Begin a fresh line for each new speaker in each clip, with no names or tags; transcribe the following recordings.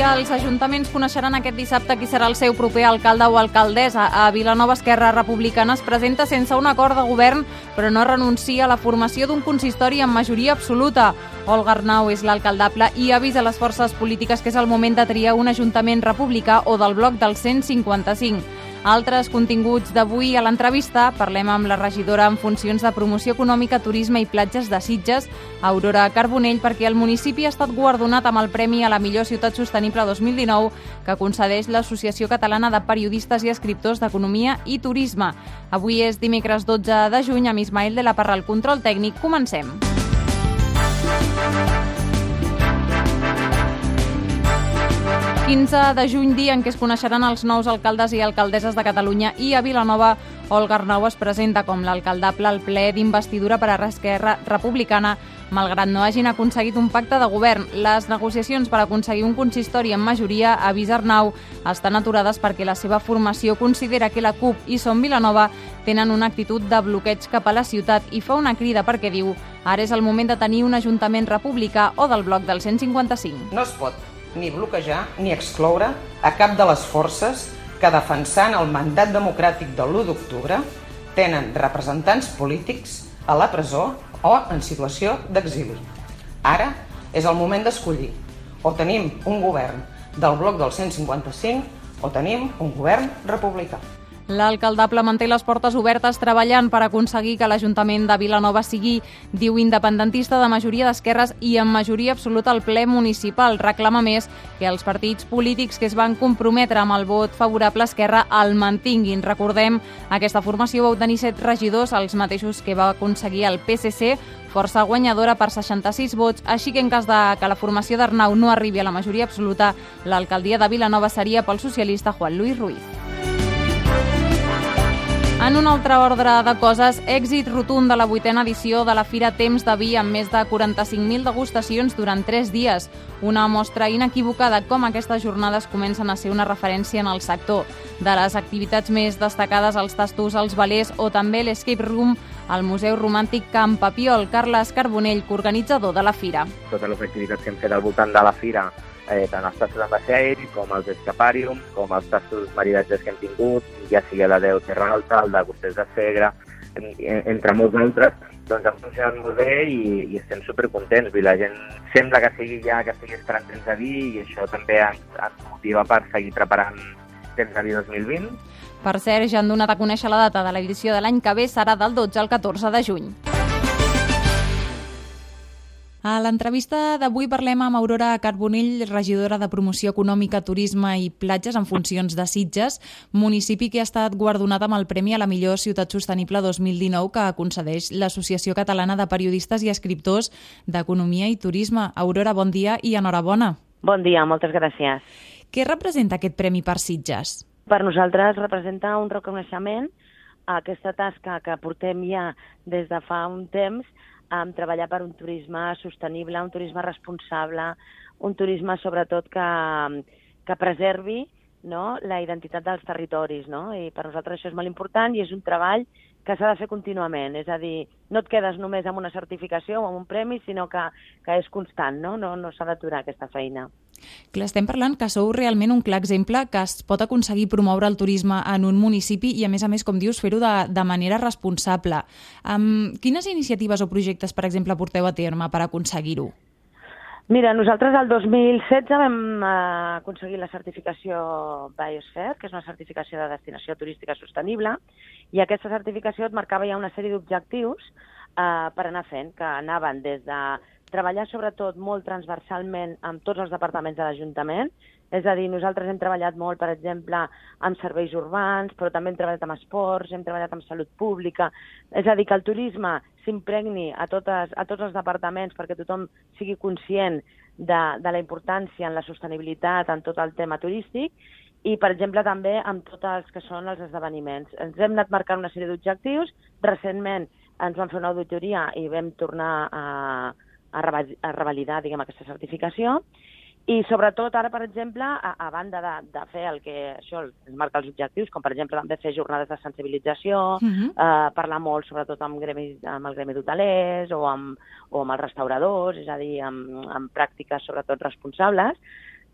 Els ajuntaments coneixeran aquest dissabte qui serà el seu proper alcalde o alcaldessa. A Vilanova Esquerra Republicana es presenta sense un acord de govern, però no renuncia a la formació d'un consistori amb majoria absoluta. Olga Arnau és l'alcaldable i avisa les forces polítiques que és el moment de triar un ajuntament republicà o del bloc del 155. Altres continguts d'avui a l'entrevista parlem amb la regidora en funcions de promoció econòmica, turisme i platges de Sitges, Aurora Carbonell, perquè el municipi ha estat guardonat amb el Premi a la millor ciutat sostenible 2019 que concedeix l'Associació Catalana de Periodistes i Escriptors d'Economia i Turisme. Avui és dimecres 12 de juny amb Ismael de la Parra al control tècnic. Comencem. 15 de juny, dia en què es coneixeran els nous alcaldes i alcaldesses de Catalunya i a Vilanova, Olga Arnau es presenta com l'alcaldable al ple d'investidura per a Esquerra Republicana, malgrat no hagin aconseguit un pacte de govern. Les negociacions per aconseguir un consistori en majoria, avisa Arnau, estan aturades perquè la seva formació considera que la CUP i Som Vilanova tenen una actitud de bloqueig cap a la ciutat i fa una crida perquè diu ara és el moment de tenir un ajuntament republicà o del bloc del 155.
No es pot ni bloquejar ni excloure a cap de les forces que defensant el mandat democràtic de l'1 d'octubre tenen representants polítics a la presó o en situació d'exili. Ara és el moment d'escollir. O tenim un govern del bloc del 155 o tenim un govern republicà.
L'alcaldable manté les portes obertes treballant per aconseguir que l'Ajuntament de Vilanova sigui, diu independentista de majoria d'esquerres i amb majoria absoluta al ple municipal. Reclama més que els partits polítics que es van comprometre amb el vot favorable a Esquerra el mantinguin. Recordem, aquesta formació va obtenir set regidors, els mateixos que va aconseguir el PSC, força guanyadora per 66 vots, així que en cas de que la formació d'Arnau no arribi a la majoria absoluta, l'alcaldia de Vilanova seria pel socialista Juan Luis Ruiz. En un altre ordre de coses, èxit rotund de la vuitena edició de la Fira Temps de Vi amb més de 45.000 degustacions durant 3 dies. Una mostra inequívoca de com aquestes jornades comencen a ser una referència en el sector. De les activitats més destacades, els tastos, els balers o també l'Escape Room al Museu Romàntic Camp Papiol. Carles Carbonell, organitzador de la Fira.
Totes les activitats que hem fet al voltant de la Fira eh, tant els tastos amb vaixell com els escapàriums, com els tastos maridatges que hem tingut, ja sigui la Déu Terra Alta, el de Gusters de Segre, en, en, entre molts altres, doncs han funcionat molt bé i, i estem supercontents. I la gent sembla que sigui ja que estigui esperant temps de vi i això també ens, ens motiva per seguir preparant temps de vi 2020.
Per cert, ja han donat a conèixer la data de l'edició de l'any que ve, serà del 12 al 14 de juny. A l'entrevista d'avui parlem amb Aurora Carbonell, regidora de Promoció Econòmica, Turisme i Platges en funcions de Sitges, municipi que ha estat guardonat amb el Premi a la millor ciutat sostenible 2019 que concedeix l'Associació Catalana de Periodistes i Escriptors d'Economia i Turisme. Aurora, bon dia i enhorabona.
Bon dia, moltes gràcies.
Què representa aquest premi per Sitges?
Per nosaltres representa un reconeixement a aquesta tasca que portem ja des de fa un temps um, treballar per un turisme sostenible, un turisme responsable, un turisme sobretot que, que preservi no? la identitat dels territoris. No? I per nosaltres això és molt important i és un treball que s'ha de fer contínuament, és a dir, no et quedes només amb una certificació o amb un premi, sinó que, que és constant, no, no, no s'ha d'aturar aquesta feina.
Clar, estem parlant que sou realment un clar exemple que es pot aconseguir promoure el turisme en un municipi i, a més a més, com dius, fer-ho de, de manera responsable. Um, quines iniciatives o projectes, per exemple, porteu a terme per aconseguir-ho?
Mira, nosaltres el 2016 vam uh, aconseguir la certificació Biosphere, que és una certificació de destinació turística sostenible, i aquesta certificació et marcava ja una sèrie d'objectius uh, per anar fent, que anaven des de treballar sobretot molt transversalment amb tots els departaments de l'Ajuntament, és a dir, nosaltres hem treballat molt, per exemple, amb serveis urbans, però també hem treballat amb esports, hem treballat amb salut pública, és a dir, que el turisme s'impregni a, totes, a tots els departaments perquè tothom sigui conscient de, de la importància en la sostenibilitat en tot el tema turístic i, per exemple, també amb tots els que són els esdeveniments. Ens hem anat marcant una sèrie d'objectius. Recentment ens van fer una auditoria i vam tornar a, a revalidar diguem, aquesta certificació i sobretot ara, per exemple, a, a banda de, de fer el que això ens marca els objectius, com per exemple també fer jornades de sensibilització, uh
Mhm.
-huh. eh, parlar molt sobretot amb, gremi, amb el gremi d'hotelers o, amb, o amb els restauradors, és a dir, amb, amb pràctiques sobretot responsables,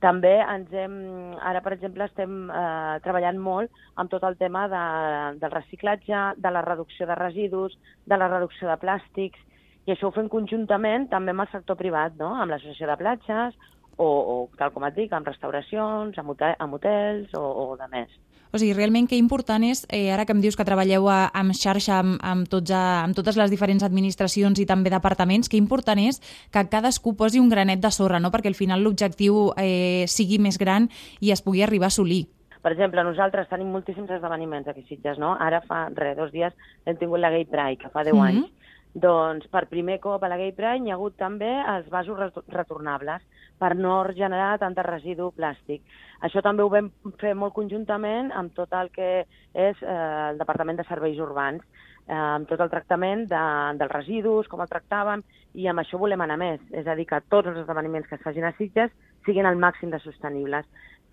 també ens hem, ara per exemple estem eh, treballant molt amb tot el tema de, del reciclatge, de la reducció de residus, de la reducció de plàstics, i això ho fem conjuntament també amb el sector privat, no? amb l'associació de platges, o, o tal com et dic, amb restauracions, amb, hotel, amb hotels o, o de més.
O sigui, realment que important és, eh, ara que em dius que treballeu a, amb xarxa amb, amb, tots a, amb totes les diferents administracions i també departaments, que important és que cadascú posi un granet de sorra, no? perquè al final l'objectiu eh, sigui més gran i es pugui arribar a assolir.
Per exemple, nosaltres tenim moltíssims esdeveniments aquí a Sitges, no? Ara fa, res, dos dies hem tingut la Gay Pride, que fa 10
Mhm.
anys. Doncs per primer cop a la Gay Pride hi ha hagut també els vasos retor- retornables per no generar tant residu plàstic. Això també ho vam fer molt conjuntament amb tot el que és eh, el Departament de Serveis Urbans, eh, amb tot el tractament de, dels residus, com el tractàvem, i amb això volem anar més. És a dir, que tots els esdeveniments que es facin a Sitges siguin al màxim de sostenibles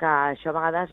que això a vegades,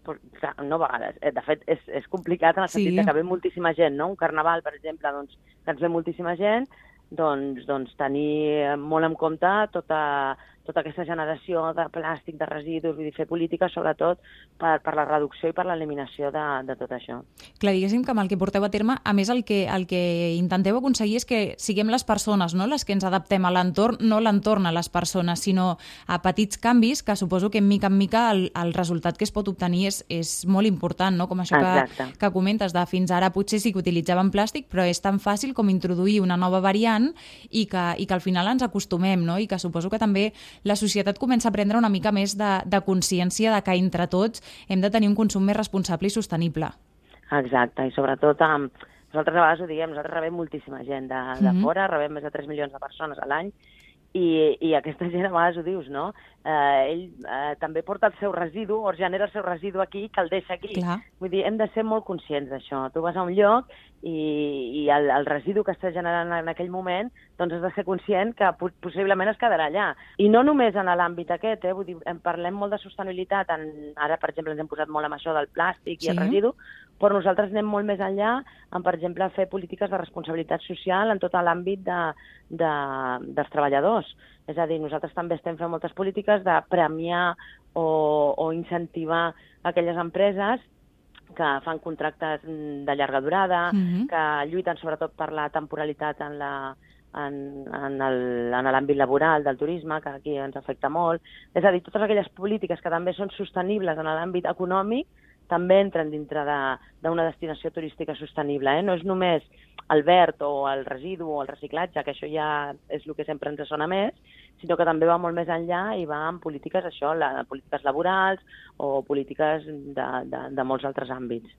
no a vegades, eh, de fet és, és complicat en el
Sí.
sentit que ve moltíssima gent, no? Un carnaval, per exemple, doncs, que ens ve moltíssima gent, doncs, doncs tenir molt en compte tota, tota aquesta generació de plàstic, de residus, vull dir, fer polítiques sobretot per, per la reducció i per l'eliminació de, de tot això.
Clar, diguéssim que amb el que porteu a terme, a més el que, el que intenteu aconseguir és que siguem les persones no? les que ens adaptem a l'entorn, no l'entorn a les persones, sinó a petits canvis que suposo que mica en mica el, el resultat que es pot obtenir és, és molt important, no? com això que, que comentes de fins ara potser sí que utilitzaven plàstic, però és tan fàcil com introduir una nova variant i que, i que al final ens acostumem, no? i que suposo que també la societat comença a prendre una mica més de, de consciència de que entre tots hem de tenir un consum més responsable i sostenible.
Exacte, i sobretot amb... Nosaltres a vegades ho diem, nosaltres rebem moltíssima gent de, de
Mhm.
fora, rebem més de 3 milions de persones a l'any, i, i aquesta gent a vegades ho dius, no? Eh, ell eh, també porta el seu residu, o genera el seu residu aquí, que el deixa aquí.
Clar.
Vull dir, hem de ser molt conscients d'això. Tu vas a un lloc i, i el, el residu que estàs generant en aquell moment, doncs has de ser conscient que po- possiblement es quedarà allà. I no només en l'àmbit aquest, eh? Vull dir, en parlem molt de sostenibilitat, en, ara, per exemple, ens hem posat molt amb això del plàstic i el
Sí.
residu, però nosaltres anem molt més enllà en, per exemple, fer polítiques de responsabilitat social en tot l'àmbit de, de, dels treballadors. És a dir, nosaltres també estem fent moltes polítiques de premiar o, o incentivar aquelles empreses que fan contractes mm, de llarga durada,
Mhm.
que lluiten sobretot per la temporalitat en la en, en l'àmbit laboral del turisme, que aquí ens afecta molt. És a dir, totes aquelles polítiques que també són sostenibles en l'àmbit econòmic també entren dintre de- d'una destinació turística sostenible. Eh? No és només el verd o el residu o el reciclatge, que això ja és el que sempre ens sona més, sinó que també va molt més enllà i va en polítiques, això, la, polítiques laborals o polítiques de, de, de molts altres àmbits.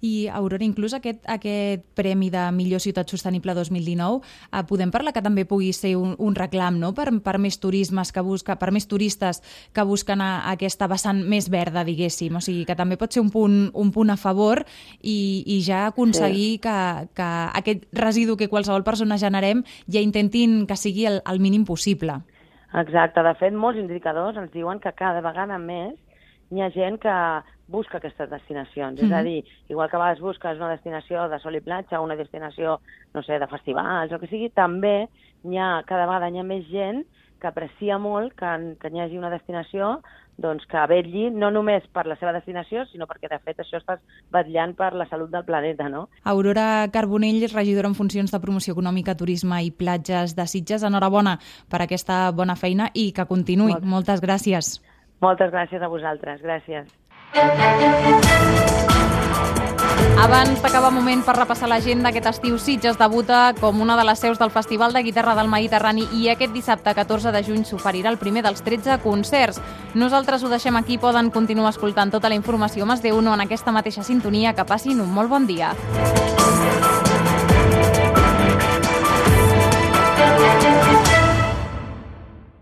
I, Aurora, inclús aquest, aquest Premi de Millor Ciutat Sostenible 2019, eh, podem parlar que també pugui ser un, un reclam no? per, per més turismes que busca, per més turistes que busquen a, a aquesta vessant més verda, diguéssim. O sigui, que també pot ser un punt, un punt a favor i, i ja aconseguir sí. que, que aquest residu que qualsevol persona generem ja intentin que sigui el, el mínim possible.
Exacte. De fet, molts indicadors ens diuen que cada vegada més hi ha gent que busca aquestes destinacions. Mm -hmm. És a dir, igual que a vegades busques una destinació de sol i platja, una destinació, no sé, de festivals o que sigui, també hi ha, cada vegada hi ha més gent que aprecia molt que, que hi hagi una destinació doncs, que vetlli no només per la seva destinació, sinó perquè, de fet, això estàs vetllant per la salut del planeta, no?
Aurora Carbonell, regidora en funcions de promoció econòmica, turisme i platges de Sitges. Enhorabona per aquesta bona feina i que continuï.
Molt.
Moltes gràcies.
Moltes gràcies a vosaltres. Gràcies.
Abans d'acabar moment per repassar l'agenda, aquest estiu Sitges debuta com una de les seus del Festival de Guitarra del Mediterrani i aquest dissabte 14 de juny s'oferirà el primer dels 13 concerts. Nosaltres ho deixem aquí, poden continuar escoltant tota la informació més de uno en aquesta mateixa sintonia. Que passin un molt bon dia.